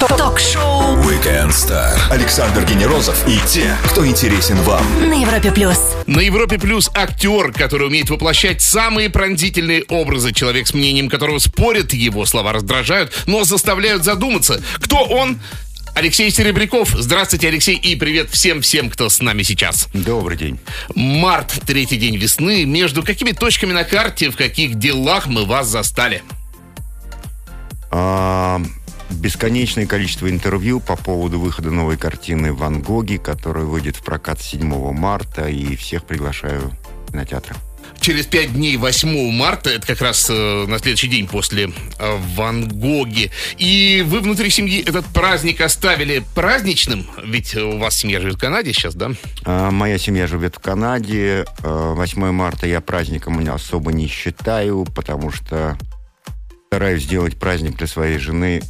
Ток-шоу Weekend Star. Александр Генерозов и те, кто интересен вам. на Европе плюс. На Европе Плюс актер, который умеет воплощать самые пронзительные образы. Человек с мнением которого спорят, его слова раздражают, но заставляют задуматься. Кто он? Алексей Серебряков. Здравствуйте, Алексей, и привет всем-всем, кто с нами сейчас. Добрый день. Март, третий день весны. Между какими точками на карте, в каких делах мы вас застали? Бесконечное количество интервью по поводу выхода новой картины «Ван Гоги», которая выйдет в прокат 7 марта, и всех приглашаю в кинотеатры. Через пять дней, 8 марта, это как раз э, на следующий день после э, Ван Гоги. И вы внутри семьи этот праздник оставили праздничным, ведь у вас семья живет в Канаде сейчас, да? А, моя семья живет в Канаде. А, 8 марта я праздником особо не считаю, потому что стараюсь сделать праздник для своей жены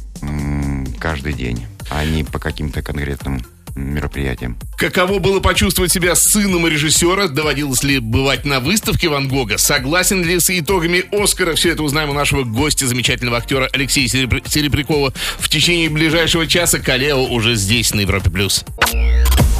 каждый день, а не по каким-то конкретным мероприятиям. Каково было почувствовать себя сыном режиссера? Доводилось ли бывать на выставке Ван Гога? Согласен ли с итогами Оскара? Все это узнаем у нашего гостя, замечательного актера Алексея Серебря- Серебрякова. В течение ближайшего часа Калео уже здесь, на Европе+. плюс.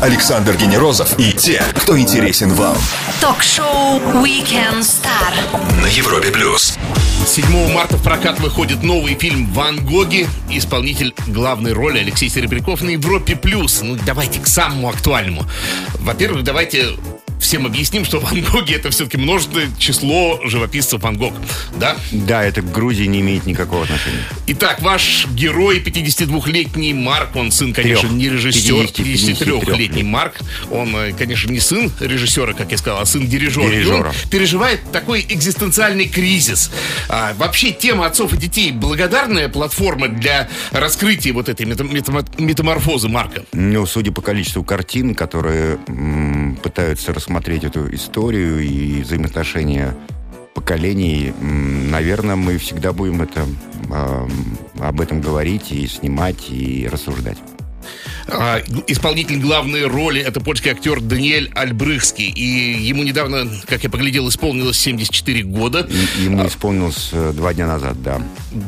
Александр Генерозов и те, кто интересен вам. Ток-шоу Weekend Star. На Европе Плюс. 7 марта в прокат выходит новый фильм «Ван Гоги». Исполнитель главной роли Алексей Серебряков на Европе+. плюс. Ну, давайте к самому актуальному. Во-первых, давайте всем объясним, что Ван Гоги это все-таки множественное число живописцев Ван Гог. Да? Да, это к Грузии не имеет никакого отношения. Итак, ваш герой, 52-летний Марк, он сын, конечно, Трех. не режиссер, 53 53-летний Марк, он, э, конечно, не сын режиссера, как я сказал, а сын дирижера. И Дирижера. он переживает такой экзистенциальный кризис. А, вообще, тема отцов и детей благодарная платформа для раскрытия вот этой мета- мета- метаморфозы Марка. Ну, судя по количеству картин, которые м, пытаются рассмотреть эту историю и взаимоотношения поколений, наверное, мы всегда будем это, ам, об этом говорить и снимать, и рассуждать. А, исполнитель главной роли это польский актер Даниэль Альбрыхский. И ему недавно, как я поглядел, исполнилось 74 года. И- Ему исполнилось э, два дня назад, да.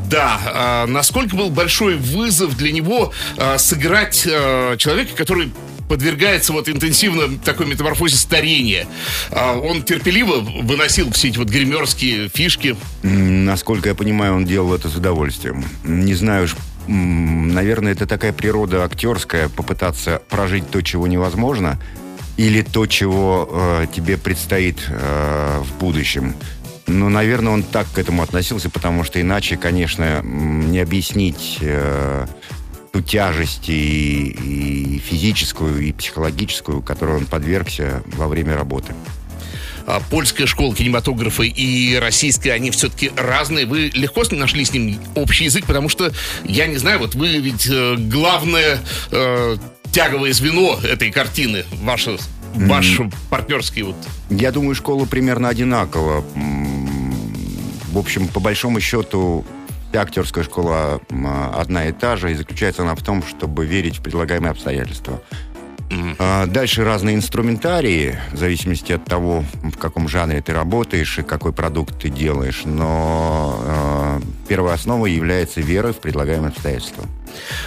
Да, а, насколько был большой вызов для него а, сыграть а, человека, который подвергается вот интенсивно такой метаморфозе старения. А, он терпеливо выносил все эти вот гримерские фишки. Насколько я понимаю, он делал это с удовольствием. Не знаю уж, наверное, это такая природа актерская, попытаться прожить то, чего невозможно, или то, чего э, тебе предстоит э, в будущем. Ну, наверное, он так к этому относился, потому что иначе, конечно, не объяснить э, ту тяжесть и, и физическую, и психологическую, которой он подвергся во время работы. А, Польская школа кинематографа и российская, они все-таки разные. Вы легко нашли с ним общий язык, потому что, я не знаю, вот вы ведь э, главное э, тяговое звено этой картины, ваше, ваш партнерский вот Я думаю, школа примерно одинакова. В общем, по большому счету, актерская школа одна и та же, и заключается она в том, чтобы верить в предлагаемые обстоятельства. А Дальше разные инструментарии, в зависимости от того, в каком жанре ты работаешь и какой продукт ты делаешь. Но э, первой основой является вера в предлагаемые обстоятельства.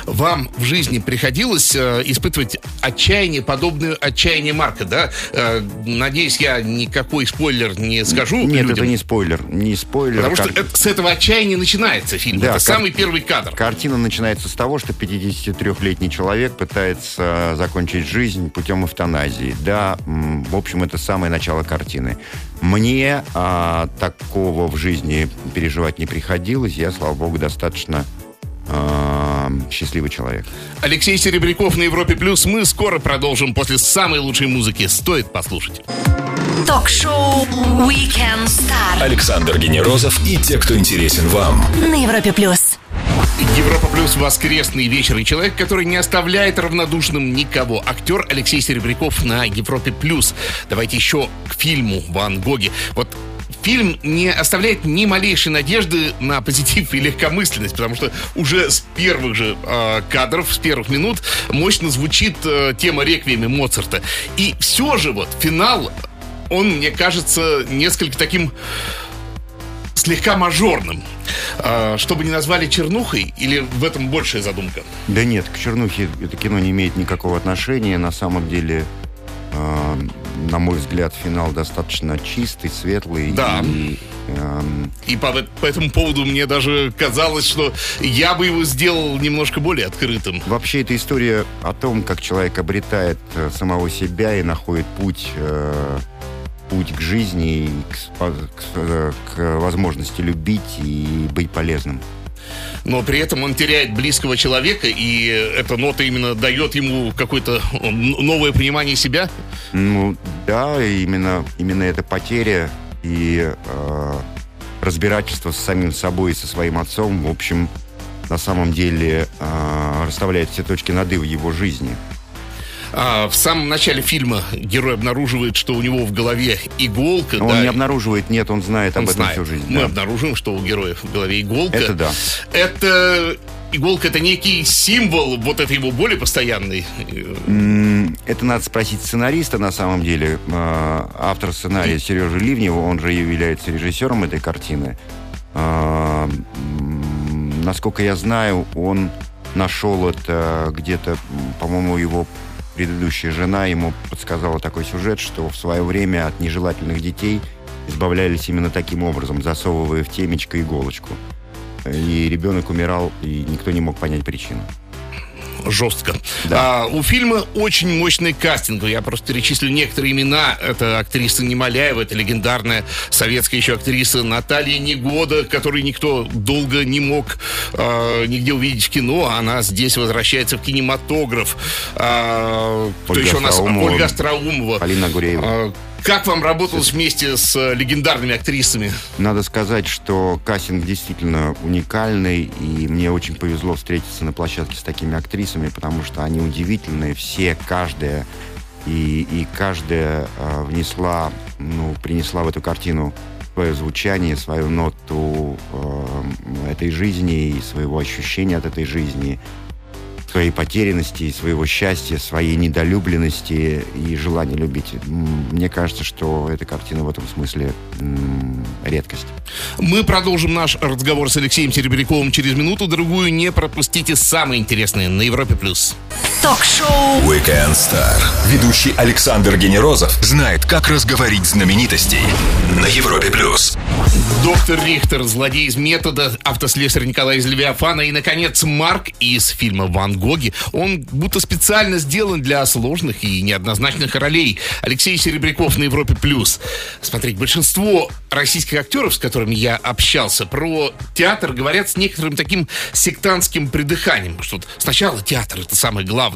Вам в жизни приходилось э, испытывать отчаяние, подобное отчаяние Марка, да? Э, надеюсь, я никакой спойлер не скажу Нет, людям. это не спойлер. Не спойлер. Потому что как- это- с этого отчаяния начинается фильм. Да, это кар- самый первый кадр. Картина начинается с того, что 53-летний человек пытается закончить жизнь путем эвтаназии. Да, в общем, это самое начало картины. Мне а, такого в жизни переживать не приходилось. Я, слава богу, достаточно счастливый человек. Алексей Серебряков на Европе Плюс. Мы скоро продолжим после самой лучшей музыки. Стоит послушать. Ток-шоу Weekend Star. Александр Генерозов и те, кто интересен вам. На Европе плюс. Европа плюс воскресный вечер и человек, который не оставляет равнодушным никого. Актер Алексей Серебряков на Европе плюс. Давайте еще к фильму Ван Гоги. Вот фильм не оставляет ни малейшей надежды на позитив и легкомысленность, потому что уже с первых же э, кадров, с первых минут мощно звучит э, тема реквиема Моцарта. И все же вот финал, он, мне кажется, несколько таким слегка мажорным. А, чтобы не назвали чернухой, или в этом большая задумка? Да нет, к чернухе это кино не имеет никакого отношения. На самом деле, э, на мой взгляд, финал достаточно чистый, светлый. Да. И, эм, И по, по этому поводу мне даже казалось, что я бы его сделал немножко более открытым. Вообще, это история о том, как человек обретает э, самого себя и находит путь, э, путь к жизни, к, к, э, к возможности любить и быть полезным. Но при этом он теряет близкого человека, и эта нота именно дает ему какое-то новое понимание себя. Ну, да, именно, именно эта потеря и э, разбирательство с самим собой и со своим отцом, в общем, на самом деле э, расставляет все точки над «и» в его жизни. А, в самом начале фильма герой обнаруживает, что у него в голове иголка. Он да, не обнаруживает, нет, он знает он об этом знает. всю жизнь. Мы да. обнаружим, что у героев в голове иголка. Это да. Это иголка это некий символ вот этой его боли постоянной. Это надо спросить сценариста на самом деле. Э, Автор сценария Сережа Ливнева, он же является режиссером этой картины. М, Насколько я знаю, он нашел это где-то, по-моему, его предыдущая жена ему подсказала такой сюжет, что в свое время от нежелательных детей избавлялись именно таким образом, засовывая в темечко иголочку. И ребенок умирал, и никто не мог понять причину. Жестко. А, у фильма очень мощный кастинг. Я просто перечислю некоторые имена. Это актриса Немоляева, это легендарная советская еще актриса Наталья Негода, которую никто долго не мог а, нигде увидеть в кино. Она здесь возвращается в кинематограф. А, кто Ольга еще у нас? Остроумова. Ольга Остроумова. Полина Гуреева. А, как вам работалось вместе с э, легендарными актрисами? Надо сказать, что кастинг действительно уникальный, и мне очень повезло встретиться на площадке с такими актрисами, потому что они удивительные, все, каждая, и, и каждая э, внесла, ну, принесла в эту картину свое звучание, свою ноту э, этой жизни и своего ощущения от этой жизни, своей потерянности, своего счастья, своей недолюбленности и желания любить. Мне кажется, что эта картина в этом смысле редкость. Мы продолжим наш разговор с Алексеем Серебряковым через минуту-другую. Не пропустите самое интересное на Европе+. плюс. Ток-шоу Weekend Star. Ведущий Александр Генерозов знает, как разговорить знаменитостей на Европе плюс. Доктор Рихтер, злодей из метода, автослесарь Николай из Левиафана и, наконец, Марк из фильма «Ван Гоги». Он будто специально сделан для сложных и неоднозначных ролей. Алексей Серебряков на Европе+. плюс. Смотрите, большинство российских актеров, с которыми я общался, про театр говорят с некоторым таким сектантским придыханием, что сначала театр — это самое главное,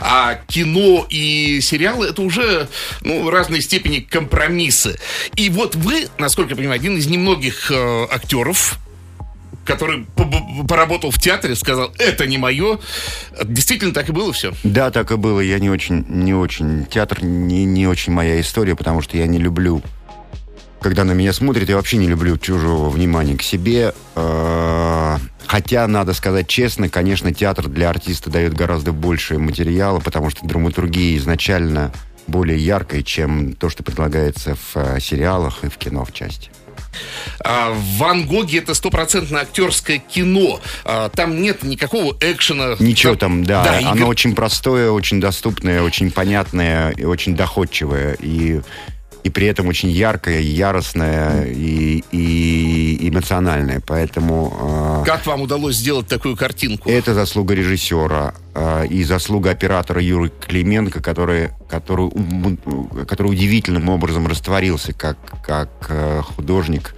а кино и сериалы — это уже ну, разной степени компромиссы. И вот вы, насколько я понимаю, один из немногих э, актеров, который по- поработал в театре, сказал, это не мое. Действительно так и было все. Да, так и было. Я не очень, не очень... Театр не, не очень моя история, потому что я не люблю... Когда на меня смотрят, я вообще не люблю чужого внимания к себе. Э, Хотя, надо сказать честно, конечно, театр для артиста дает гораздо больше материала, потому что драматургия изначально более яркая, чем то, что предлагается в э, сериалах и в кино в части. А в «Ван Гоге» это стопроцентно актерское кино. А, там нет никакого экшена. Ничего там, да. игр- Оно очень простое, очень доступное, очень понятное и очень доходчивое. И, и при этом очень яркое, яростное и, и эмоциональное. Поэтому Как вам удалось сделать такую картинку? э, это заслуга режиссера э, и заслуга оператора Юры Клименко, который, который, который удивительным образом растворился как, как э, художник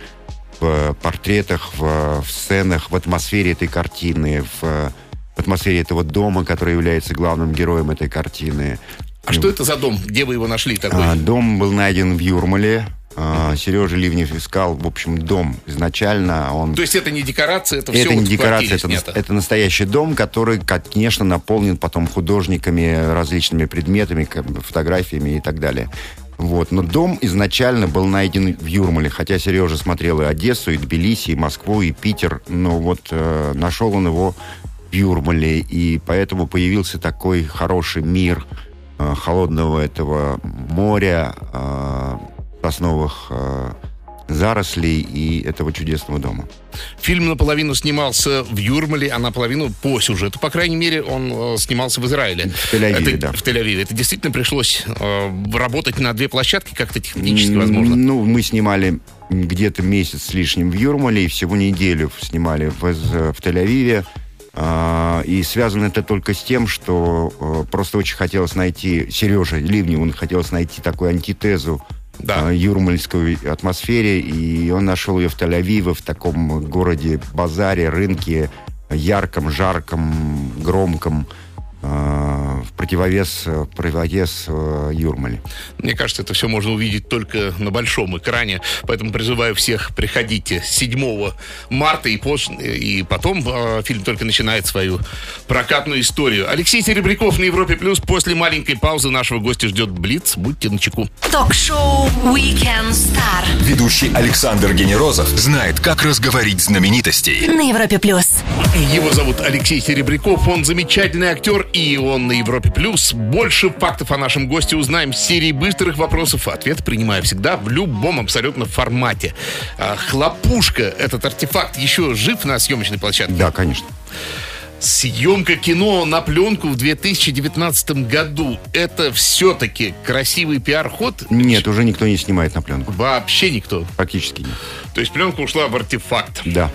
в портретах, в, в сценах, в атмосфере этой картины, в, в атмосфере этого дома, который является главным героем этой картины. А что это за дом? Где вы его нашли такой? А, Дом был найден в Юрмале. А, Сережа Ливнев искал, в общем, дом изначально. Он То есть это не декорация, это, все это не декорация, это, снято? это настоящий дом, который, конечно, наполнен потом художниками, различными предметами, фотографиями и так далее. Вот. Но дом изначально был найден в Юрмале, хотя Сережа смотрел и Одессу, и Тбилиси, и Москву, и Питер, но вот э, нашел он его в Юрмале, и поэтому появился такой хороший мир э, холодного этого моря, э, сосновых э, зарослей и этого чудесного дома. Фильм наполовину снимался в Юрмале, а наполовину по сюжету. По крайней мере, он э, снимался в Израиле. В Тель-Авиве, это, да. В Тель-Авиве. Это действительно пришлось э, работать на две площадки, как-то технически возможно. Ну, мы снимали где-то месяц с лишним в Юрмале и всего неделю снимали в, в Тель-Авиве. А, и связано это только с тем, что э, просто очень хотелось найти, Сережа Ливни, он хотелось найти такую антитезу Да. э, юрмальской атмосфере, и он нашел ее в Тель-Авиве, в таком городе, базаре, рынке, ярком, жарком, громком, в противовес, в противовес э, Юрмале. Мне кажется, это все можно увидеть только на большом экране. Поэтому призываю всех, приходите 7 марта и, позже, и потом э, фильм только начинает свою прокатную историю. Алексей Серебряков на Европе Плюс. После маленькой паузы нашего гостя ждет Блиц. Будьте начеку. Ток-шоу Weekend Star Ведущий Александр Генерозов знает, как разговорить знаменитостей. на Европе плюс. Его зовут Алексей Серебряков, он замечательный актер, и он на Европе+. плюс. Больше фактов о нашем госте узнаем с серии быстрых вопросов. Ответ принимаю всегда в любом абсолютно формате. А, Хлопушка, этот артефакт, еще жив на съемочной площадке? Да, конечно. Съемка кино на пленку в 2019 году. Это все-таки красивый пиар-ход? Нет, уже никто не снимает на пленку. Вообще никто. Практически нет. То есть пленка ушла в артефакт. Да.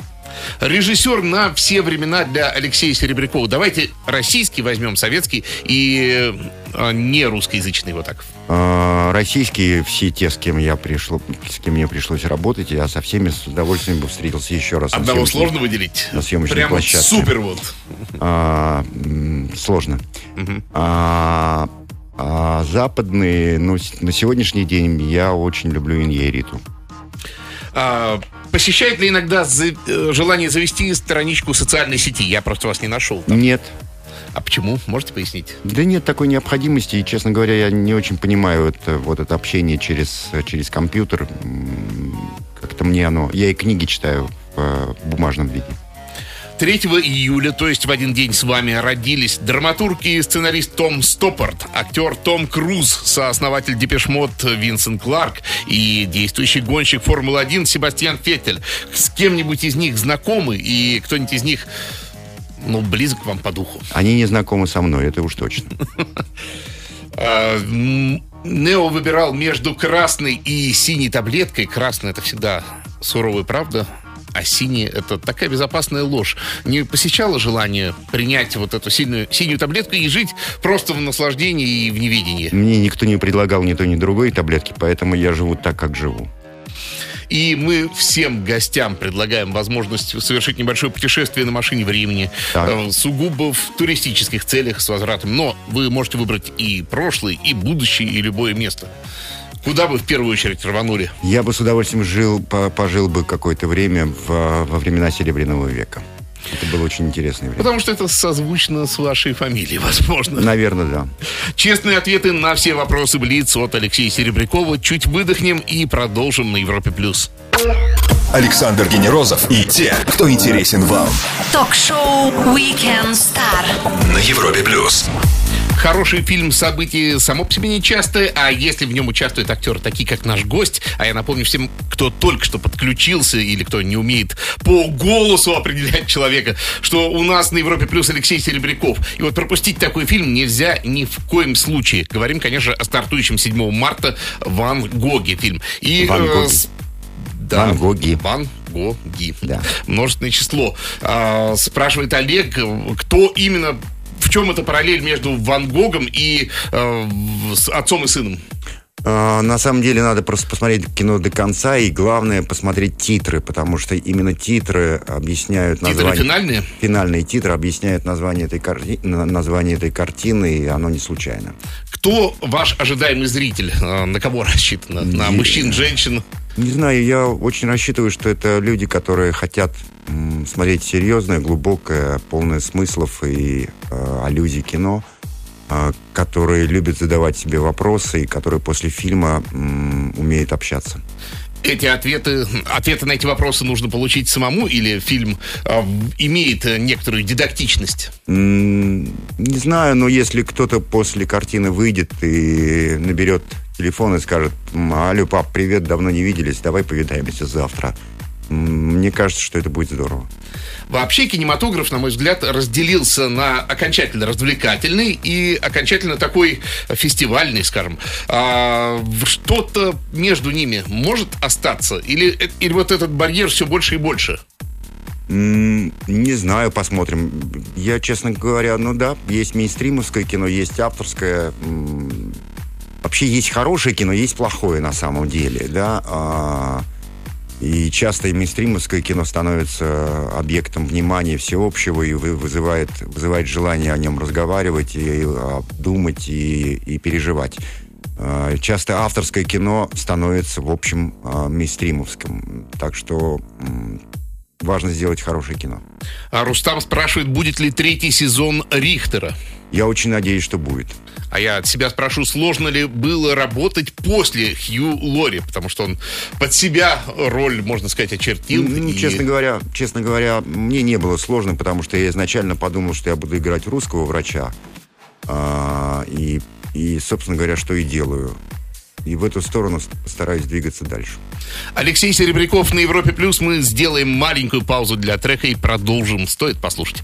Режиссер на все времена для Алексея Серебрякова. Давайте российский возьмем, советский и э, не русскоязычный вот так. А, Российские все те, с кем я пришел, с кем мне пришлось работать, я со всеми с удовольствием бы встретился еще раз. Одного сложно выделить? на съемочной Прямо площадке. супер вот. А, сложно. А, а западные, ну, на сегодняшний день я очень люблю Иньериту. А, посещает ли иногда за- э, желание завести страничку социальной сети? Я просто вас не нашел. там. Нет. А почему? Можете пояснить? Да нет такой необходимости, и, честно говоря, я не очень понимаю это, вот это общение через, через компьютер. Как-то мне оно... Я и книги читаю в э, бумажном виде. 3 июля, то есть в один день с вами, родились драматург и сценарист Том Стоппорт, актер Том Круз, сооснователь Депешмот Винсент Кларк и действующий гонщик Формулы-1 Себастьян Феттель. С кем-нибудь из них знакомы и кто-нибудь из них ну, близок вам по духу. Они не знакомы со мной, это уж точно. А, Нео выбирал между красной и синей таблеткой. Красная это всегда суровая правда, а синяя это такая безопасная ложь. Не посещало желание принять вот эту синюю, синюю таблетку и жить просто в наслаждении и в неведении. Мне никто не предлагал ни то, ни другой таблетки, поэтому я живу так, как живу. И мы всем гостям предлагаем возможность совершить небольшое путешествие на машине времени, Так. э, сугубо в туристических целях с возвратом. Но вы можете выбрать и прошлое, и будущее, и любое место. Куда бы в первую очередь рванули? Я бы с удовольствием жил, по- пожил бы какое-то время в- во времена Серебряного века. Это было очень интересное время. Потому что это созвучно с вашей фамилией, возможно. Наверное, да. Честные ответы на все вопросы Блиц от Алексея Серебрякова. Чуть выдохнем и продолжим на Европе+. плюс. Александр Генерозов и те, кто интересен вам. Ток-шоу Weekend Star. На Европе плюс. Хороший фильм событий само по себе нечастое, а если в нем участвуют актеры такие, как наш гость, а я напомню всем, кто только что подключился или кто не умеет по голосу определять человека, что у нас на Европе плюс Алексей Серебряков. И вот пропустить такой фильм нельзя ни в коем случае. Говорим, конечно, о стартующем 7 марта Ван Гоге фильм. И, Ван э, Гоге. с- да, Ван Гоги. Ван Гоги. Да. Множественное число. А, спрашивает Олег, кто именно, в чем эта параллель между Ван Гогом и э, с отцом и сыном? А, На самом деле надо просто посмотреть кино до конца и главное посмотреть титры, потому что именно титры объясняют Титры название. финальные? Финальные титры объясняют название этой, карти- на- название этой картины, и оно не случайно. Кто ваш ожидаемый зритель? А, На кого рассчитано? На мужчин, женщин? Не знаю, я очень рассчитываю, что это люди, которые хотят смотреть серьезное, глубокое, полное смыслов и э, аллюзий кино, э, которые любят задавать себе вопросы и которые после фильма м, умеют общаться. Эти ответы, ответы на эти вопросы нужно получить самому или фильм в- имеет э, некоторую дидактичность? Не знаю, но если кто-то после картины выйдет и наберет телефон и скажет, алло, пап, привет, давно не виделись, давай повидаемся завтра. Мне кажется, что это будет здорово. Вообще кинематограф, на мой взгляд, разделился на окончательно развлекательный и окончательно такой фестивальный, скажем. А, что-то между ними может остаться? Или, или вот этот барьер все больше и больше? Не знаю, посмотрим. Я, честно говоря, ну да, есть мейнстримовское кино, есть авторское. Вообще есть хорошее кино, есть плохое на самом деле, да. А, и часто и мейнстримовское кино становится объектом внимания всеобщего и вызывает, вызывает желание о нем разговаривать, и думать, и, и переживать. А, часто авторское кино становится, в общем, а, мейнстримовским. Так что важно сделать хорошее кино. А Рустам спрашивает, будет ли третий сезон Рихтера? Я очень надеюсь, что будет. А я от себя спрошу, сложно ли было работать после Хью Лори, потому что он под себя роль, можно сказать, очертил. Ну, и... Честно говоря, честно говоря, мне не было сложно, потому что я изначально подумал, что я буду играть русского врача. А, и, и, собственно говоря, что и делаю. И в эту сторону стараюсь двигаться дальше. Алексей Серебряков на Европе Плюс. Мы сделаем маленькую паузу для трека и продолжим. Стоит послушать.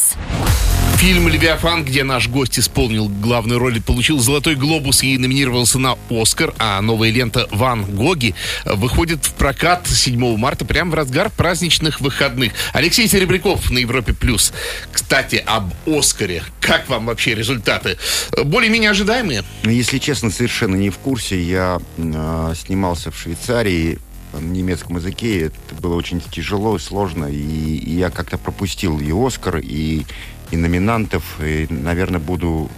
Фильм «Левиафан», где наш гость исполнил главную роль получил «Золотой глобус» и номинировался на «Оскар», а новая лента «Ван Гоги» выходит в прокат 7 марта, прямо в разгар праздничных выходных. Алексей Серебряков на Европе+. плюс. Кстати, об «Оскаре». Как вам вообще результаты? Более-менее ожидаемые? Ну, если честно, совершенно не в курсе. Я э, снимался в Швейцарии, на немецком языке. Это было очень тяжело и сложно. И, и я как-то пропустил и «Оскар», и и номинантов, и, наверное, буду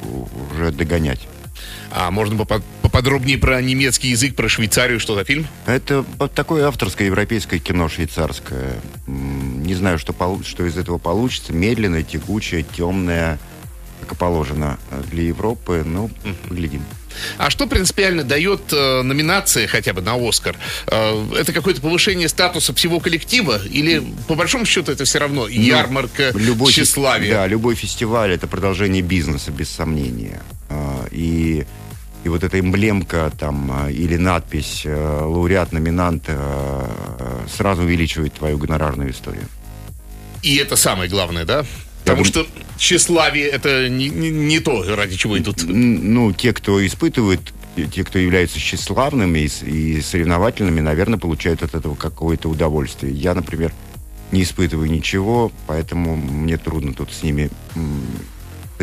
уже догонять. А можно поподробнее про немецкий язык, про Швейцарию, что за фильм? Это такое авторское европейское кино швейцарское. Не знаю, что, что из этого получится. Медленное, тягучее, темное, как и положено для Европы. Ну, глядим. А что принципиально дает э, номинация хотя бы на Оскар? Э, это какое-то повышение статуса всего коллектива? Или, по большому счету, это все равно ну, ярмарка ну, любой тщеславия? Да, любой фестиваль — это продолжение бизнеса, без сомнения. Э, и, и вот эта эмблемка там, э, или надпись э, «Лауреат, номинант» сразу увеличивает твою гонорарную историю. И это самое главное, да? Потому что тщеславие это не, не, не то, ради чего идут. Ну, те, кто испытывает, те, кто являются тщеславными и, и соревновательными, наверное, получают от этого какое-то удовольствие. Я, например, не испытываю ничего, поэтому мне трудно тут с ними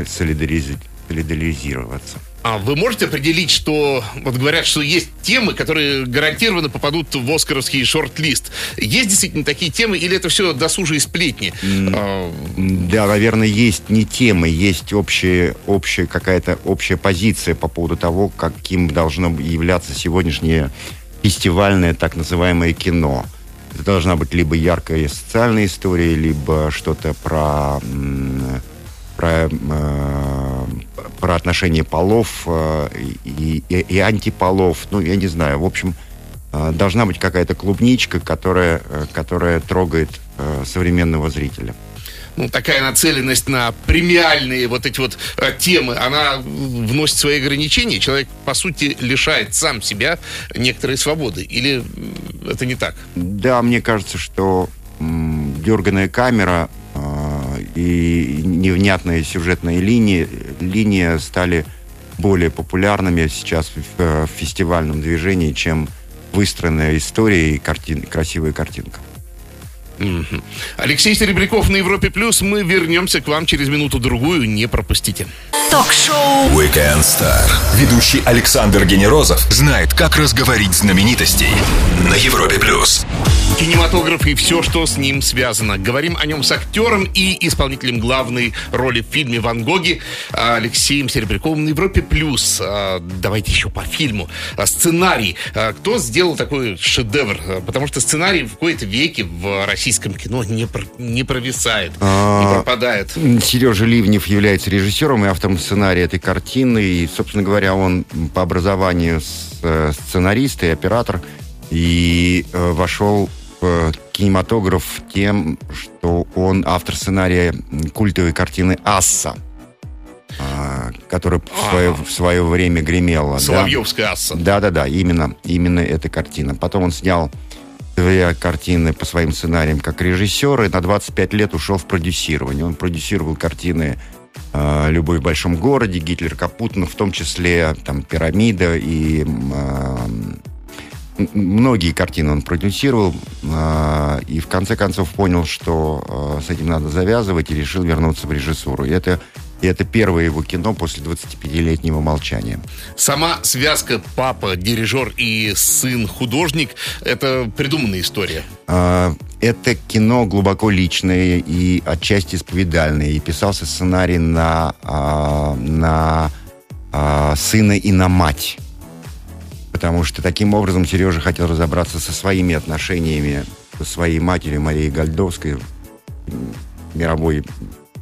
солидаризироваться. А вы можете определить, что вот говорят, что есть темы, которые гарантированно попадут в Оскаровский шорт-лист. Есть действительно такие темы, или это все досужие сплетни? А, да, наверное, есть не темы, есть общая, общая какая-то общая позиция по поводу того, каким должно являться сегодняшнее фестивальное так называемое кино. Это должна быть либо яркая социальная история, либо что-то про про, э, про отношения полов э, и, и, и антиполов. Ну, я не знаю. В общем, э, должна быть какая-то клубничка, которая, э, которая трогает современного зрителя ну, такая нацеленность на премиальные вот эти вот э, темы, она вносит свои ограничения. Человек, по сути, лишает сам себя некоторой свободы. Или это не так? Да, мне кажется, что м, дерганая камера и невнятные сюжетные линии, линии стали более популярными сейчас в, в фестивальном движении, чем выстроенная история и картин, красивая картинка. Алексей Серебряков на Европе Плюс. Мы вернемся к вам через минуту-другую. Не пропустите. Ток-шоу Weekend Star. Ведущий Александр Генерозов знает, как разговорить знаменитостей на Европе Плюс. Кинематограф и все, что с ним связано. Говорим о нем с актером и исполнителем главной роли в фильме «Ван Гоги» Алексеем Серебряковым на Европе+. плюс. А, давайте еще по фильму. А, сценарий. А, кто сделал такой шедевр? Потому что сценарий в какой-то веке в российском кино не, не провисает, не пропадает. Сережа Ливнев является режиссером и автором сценария этой картины. И, собственно говоря, он по образованию э, сценарист и оператор. И э, вошел в кинематограф тем, что он автор сценария культовой картины «Асса», а, которая в свое, в свое время гремела. Соловьевская да? «Асса». Да-да-да, именно, именно эта картина. Потом он снял две картины по своим сценариям как режиссер и на 25 лет ушел в продюсирование. Он продюсировал картины э, «Любовь в большом городе», «Гитлер капут», ну, в том числе там «Пирамида» и э, многие картины он продюсировал э, и в конце концов понял, что э, с этим надо завязывать и решил вернуться в режиссуру. И это и это первое его кино после 25-летнего молчания. Сама связка папа, дирижер и сын художник – это придуманная история? А, это кино глубоко личное и отчасти исповедальное. И писался сценарий на, а, на а, сына и на мать. Потому что таким образом Сережа хотел разобраться со своими отношениями со своей матерью Марией Гольдовской, мировой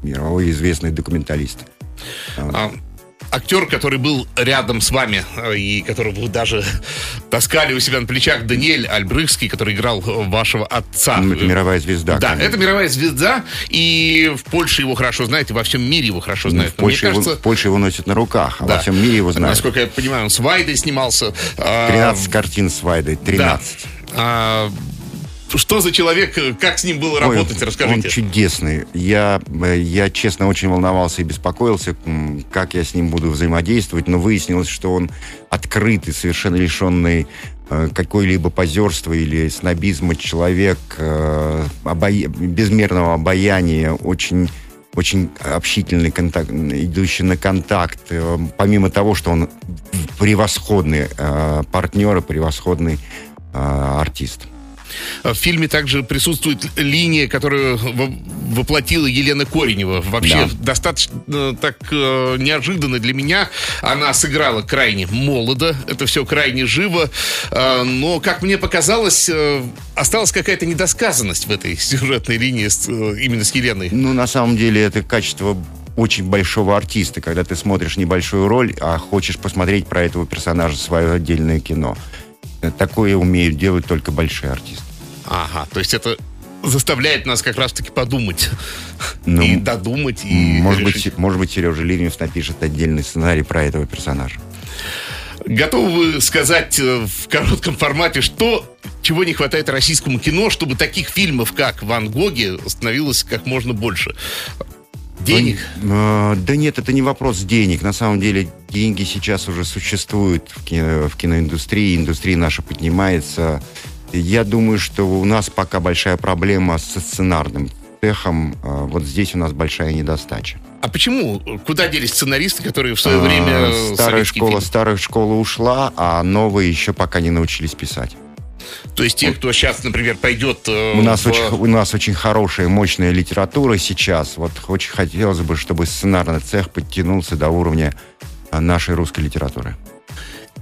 мировой известный документалист. А, актер, который был рядом с вами э, и которого вы даже таскали у себя на плечах, Даниэль Альбрыхский, который играл вашего отца. Ну, это мировая звезда. Да, конечно. это мировая звезда, и в Польше его хорошо знают, и во всем мире его хорошо знают. Ну, в, Польше кажется... его, в Польше его носят на руках, а да. во всем мире его знают. Насколько я понимаю, он с Вайдой снимался. 13 а... картин с Вайдой, 13. Да. А, что за человек, как с ним было работать, Ой, расскажите. Он чудесный. Я, я, честно, очень волновался и беспокоился, как я с ним буду взаимодействовать, но выяснилось, что он открытый, совершенно лишенный э, какой-либо позерства или снобизма человек, э, обая... безмерного обаяния, очень очень общительный контакт, идущий на контакт, э, помимо того, что он превосходный партнер и превосходный артист. В фильме также присутствует линия, которую воплотила Елена Коренева. Вообще да. достаточно э, так э, неожиданно для меня. Она сыграла крайне молодо, это все крайне живо, э, но, как мне показалось, осталась какая-то недосказанность в этой сюжетной линии именно с Еленой. Ну, на самом деле, это качество очень большого артиста, когда ты смотришь небольшую роль, а хочешь посмотреть про этого персонажа свое отдельное кино. Такое умеют делать только большие артисты. Ага, то есть это заставляет нас как раз-таки подумать ну, и додумать. И может, быть, может быть, Сережа Ливнев напишет отдельный сценарий про этого персонажа. Готовы вы сказать э, в коротком формате, что чего не хватает российскому кино, чтобы таких фильмов, как «Ван Гоги», становилось как можно больше? Денег? Ну, да нет, это не вопрос денег. На самом деле деньги сейчас уже существуют в, кино, в киноиндустрии. Индустрия наша поднимается. Я думаю, что у нас пока большая проблема со сценарным цехом. А, вот здесь у нас большая недостача. А почему? Куда делись сценаристы, которые в свое а, время... Старая школа, фильм? старая школа ушла, а новые еще пока не научились писать. То есть те, кто сейчас, например, пойдет... Э, у, нас в... очень, у нас очень хорошая, мощная литература сейчас. Вот очень хотелось бы, чтобы сценарный цех подтянулся до уровня а, нашей русской литературы.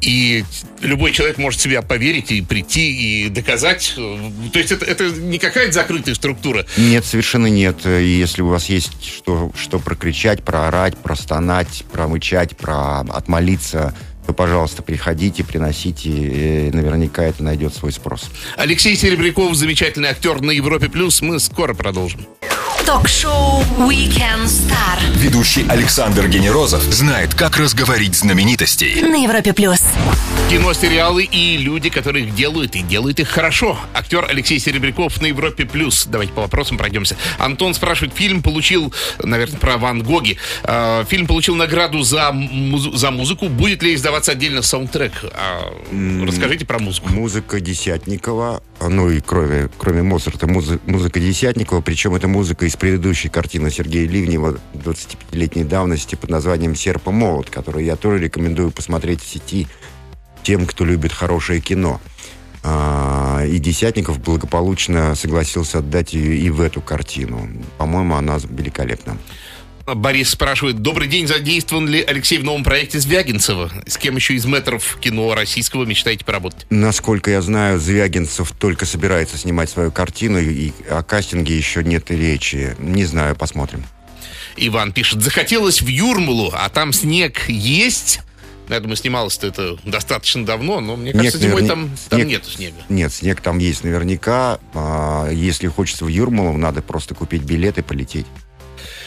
И любой человек может себя поверить и прийти и доказать. То есть это, это не какая-то закрытая структура? Нет, совершенно нет. И если у вас есть что, что прокричать, проорать, простонать, промычать, про отмолиться, то, пожалуйста, приходите, приносите, и наверняка это найдет свой спрос. Алексей Серебряков, замечательный актер на Европе+. плюс. Мы скоро продолжим. Ток-шоу Weekend Star. Ведущий Александр Генерозов знает, как разговорить знаменитостей. На Европе плюс. Кино, сериалы и люди, которые их делают, и делают их хорошо. Актер Алексей Серебряков на Европе плюс. Давайте по вопросам пройдемся. Антон спрашивает, фильм получил, наверное, про Ван Гоги. Э, фильм получил награду за, муз- за музыку. Будет ли издаваться отдельно саундтрек? Э, расскажите про музыку. Музыка Десятникова, ну и кроме, кроме Моцарта, музы- музыка Десятникова, причем это музыка из предыдущей картины Сергея Ливнева 25-летней давности под названием «Серп и молот», которую я тоже рекомендую посмотреть в сети тем, кто любит хорошее кино. А, и Десятников благополучно согласился отдать ее и в эту картину. По-моему, она великолепна. Борис спрашивает, добрый день, задействован ли Алексей в новом проекте Звягинцева? С кем еще из метров кино российского мечтаете поработать? Насколько я знаю, Звягинцев только собирается снимать свою картину, и о кастинге еще нет и речи. Не знаю, посмотрим. Иван пишет, захотелось в Юрмалу, а там снег есть? Я думаю, снималось-то это достаточно давно, но мне кажется, Снег зимой наверня- там, там снег- нету снега. Нет, снег там есть наверняка. А, если хочется в Юрмалу, надо просто купить билет и полететь.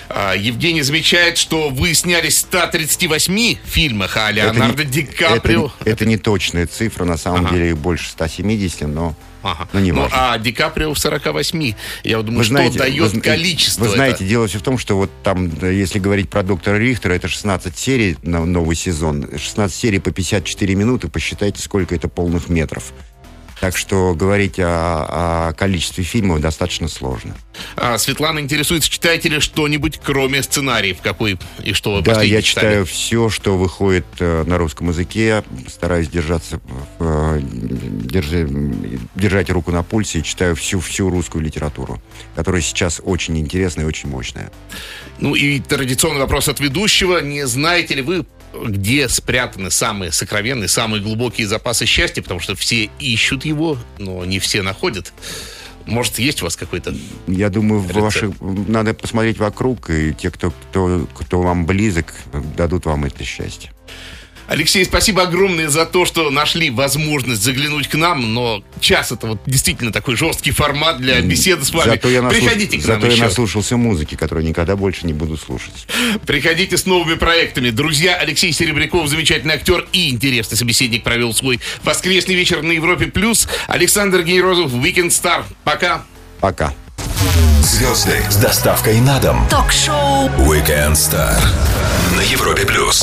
А, Евгений замечает, что вы снялись в 138 фильмах, а Леонардо не- Ди Каприо... Это, это не точная цифра, на самом Ага. деле их больше 170, но... Ага. Ну, не ну, важно. а Ди Каприо в 48. Я вот думаю, Вы что знаете, дает вы количество Вы знаете, это? дело все в том, что вот там, если говорить про доктора Рихтера, это 16 серий на новый сезон. 16 серий по 54 минуты, посчитайте, сколько это полных метров. Так что говорить о, о количестве фильмов достаточно сложно. А, Светлана интересуется, читаете ли что-нибудь, кроме сценариев, какой и что вы Да, я читали? читаю все, что выходит э, на русском языке, стараюсь держаться, э, держи- держать руку на пульсе и читаю всю, всю русскую литературу, которая сейчас очень интересная и очень мощная. Ну и традиционный вопрос от ведущего. Не знаете ли вы, где спрятаны самые сокровенные, самые глубокие запасы счастья? Потому что все ищут его, но не все находят. Может, есть у вас какой-то... Я думаю, Рецепт. ваших, надо посмотреть вокруг, и те, кто, кто, кто вам близок, дадут вам это счастье. Алексей, спасибо огромное за то, что нашли возможность заглянуть к нам, но час это вот действительно такой жесткий формат для беседы с вами. Зато я, наслуш- Приходите к нам зато я еще. наслушался музыки, которую никогда больше не буду слушать. Приходите с новыми проектами. Друзья, Алексей Серебряков, замечательный актер и интересный собеседник, провел свой воскресный вечер на Европе+. плюс. Александр Генерозов, Weekend Star. Пока. Пока. Звезды с доставкой на дом. Ток-шоу Weekend Star на Европе плюс.